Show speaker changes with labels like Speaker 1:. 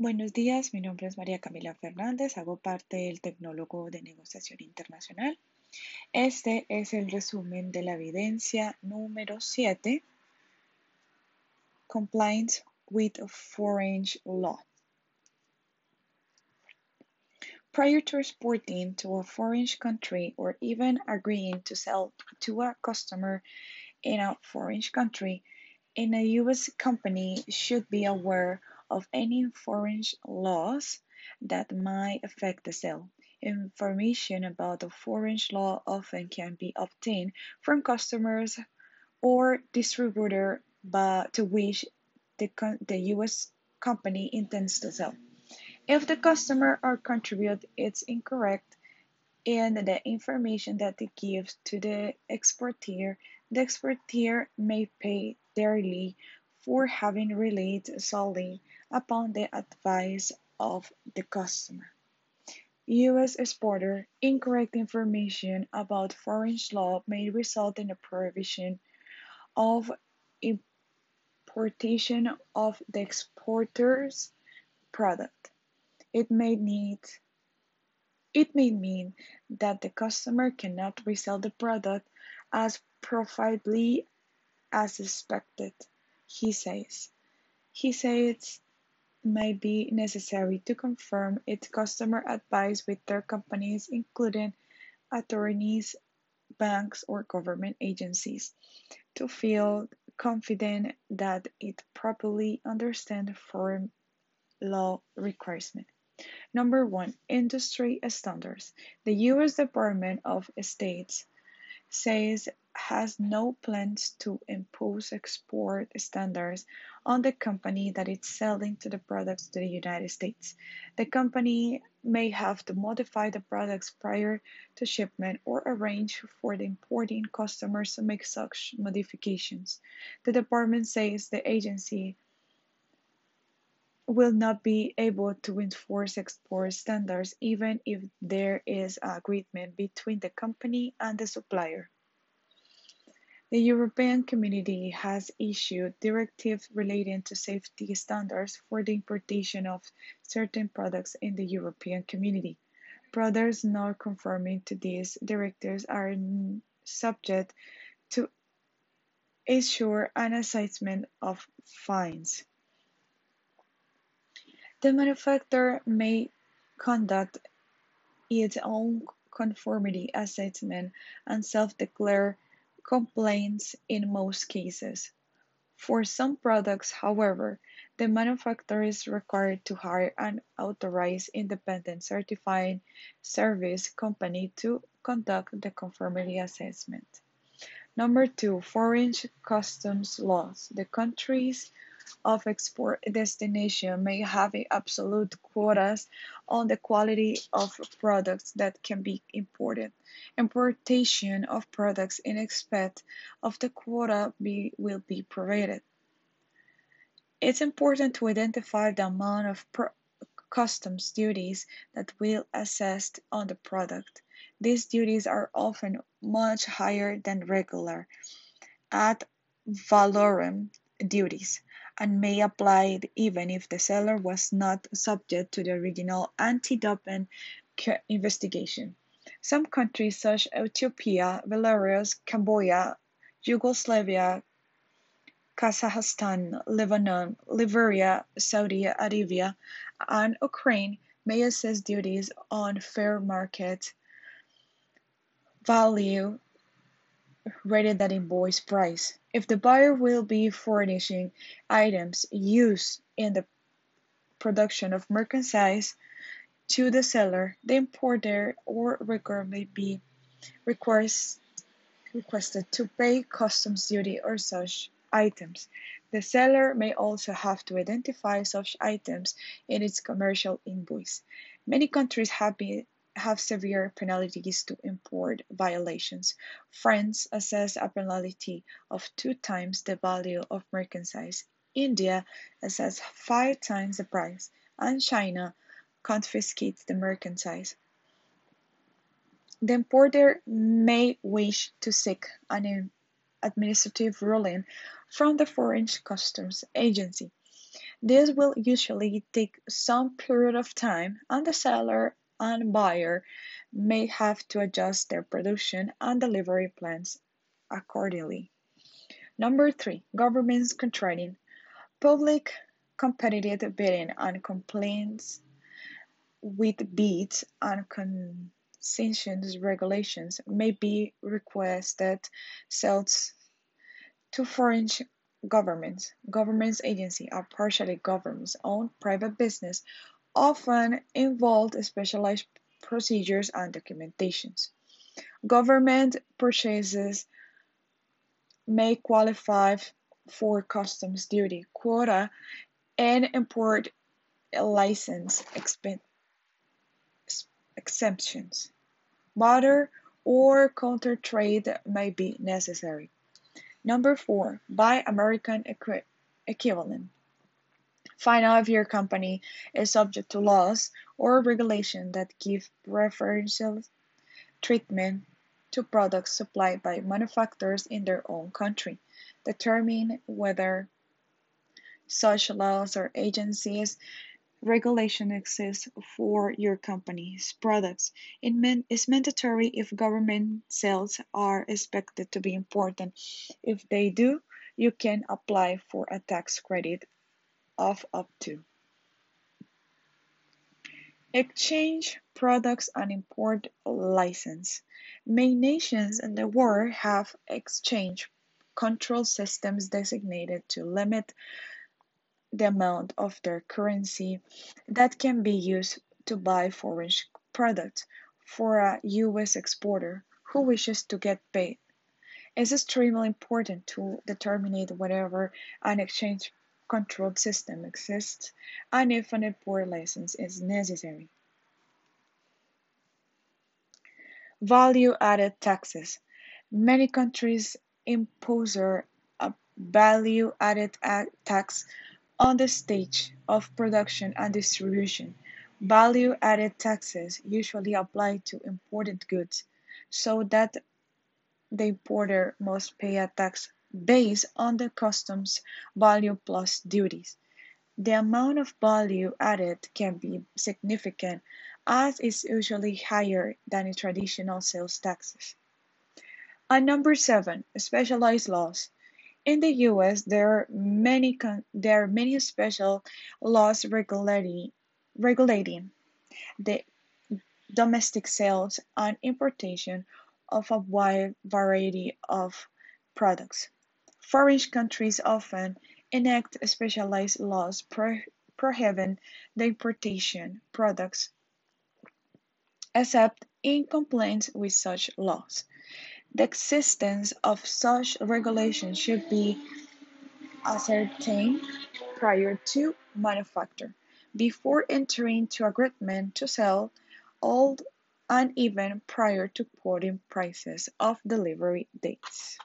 Speaker 1: Buenos días, mi nombre es María Camila Fernández, hago parte del Tecnólogo de Negociación Internacional. Este es el resumen de la evidencia número 7, Compliance with Foreign Law. Prior to exporting to a foreign country or even agreeing to sell to a customer in a foreign country, in a U.S. company should be aware of any foreign laws that might affect the sale. Information about the foreign law often can be obtained from customers or distributor but to which the, the U.S. company intends to sell. If the customer or contribute is incorrect in the information that they give to the exporter, the exporter may pay dearly for having relied solely upon the advice of the customer. U.S. exporter incorrect information about foreign law may result in a prohibition of importation of the exporter's product. It may need it may mean that the customer cannot resell the product as profitably as expected, he says. He says may be necessary to confirm its customer advice with their companies, including attorneys, banks, or government agencies, to feel confident that it properly understands foreign law requirements. Number one, industry standards. The U.S. Department of State says has no plans to impose export standards on the company that is selling to the products to the United States. The company may have to modify the products prior to shipment or arrange for the importing customers to make such modifications. The department says the agency will not be able to enforce export standards even if there is an agreement between the company and the supplier. The European Community has issued directives relating to safety standards for the importation of certain products in the European Community. Products not conforming to these directives are subject to issue an assessment of fines. The manufacturer may conduct its own conformity assessment and self-declare complaints in most cases. For some products, however, the manufacturer is required to hire an authorized independent certifying service company to conduct the conformity assessment. Number two, foreign customs laws. The countries of export destination may have absolute quotas on the quality of products that can be imported. Importation of products in excess of the quota be, will be provided. It's important to identify the amount of customs duties that will assessed on the product. These duties are often much higher than regular ad valorem duties and may apply even if the seller was not subject to the original anti-dumping investigation. Some countries such as Ethiopia, Belarus, Cambodia, Yugoslavia, Kazakhstan, Lebanon, Liberia, Saudi Arabia, and Ukraine may assess duties on fair market value rated that invoice price. If the buyer will be furnishing items used in the production of merchandise to the seller, the importer or worker may be request, requested to pay customs duty or such items. The seller may also have to identify such items in its commercial invoice. Many countries have been have severe penalties to import violations. France assesses a penalty of two times the value of merchandise. India assesses five times the price, and China confiscates the merchandise. The importer may wish to seek an administrative ruling from the Foreign Customs Agency. This will usually take some period of time, and the seller and buyer may have to adjust their production and delivery plans accordingly. Number three, governments contracting. Public competitive bidding and complaints with bids and concessions regulations may be requested sales to foreign governments. Governments agency are partially government-owned private business, often involve specialized procedures and documentations. Government purchases may qualify for customs duty, quota, and import license exemptions. Barter or counter trade may be necessary. Number four, buy American equivalent. Find out if your company is subject to laws or regulations that give preferential treatment to products supplied by manufacturers in their own country. Determine whether such laws or agencies regulation exists for your company's products. It is mandatory if government sales are expected to be important. If they do, you can apply for a tax credit of up to. Exchange products and import license. Many nations in the world have exchange control systems designated to limit the amount of their currency that can be used to buy foreign products for a U.S. exporter who wishes to get paid. It's extremely important to determine whether an exchange controlled system exists and if an import license is necessary. Value added taxes. Many countries impose a uh, value added uh, tax on the stage of production and distribution, value-added taxes usually apply to imported goods, so that the importer must pay a tax based on the customs value plus duties. The amount of value added can be significant as is usually higher than in traditional sales taxes. And number seven, specialized laws. In the US, there are many there are many special laws regulating regulating the domestic sales and importation of a wide variety of products. Foreign countries often enact specialized laws pro prohibiting the importation products except in compliance with such laws. The existence of such regulations should be ascertained prior to manufacture, before entering into agreement to sell, and even prior to quoting prices of delivery dates.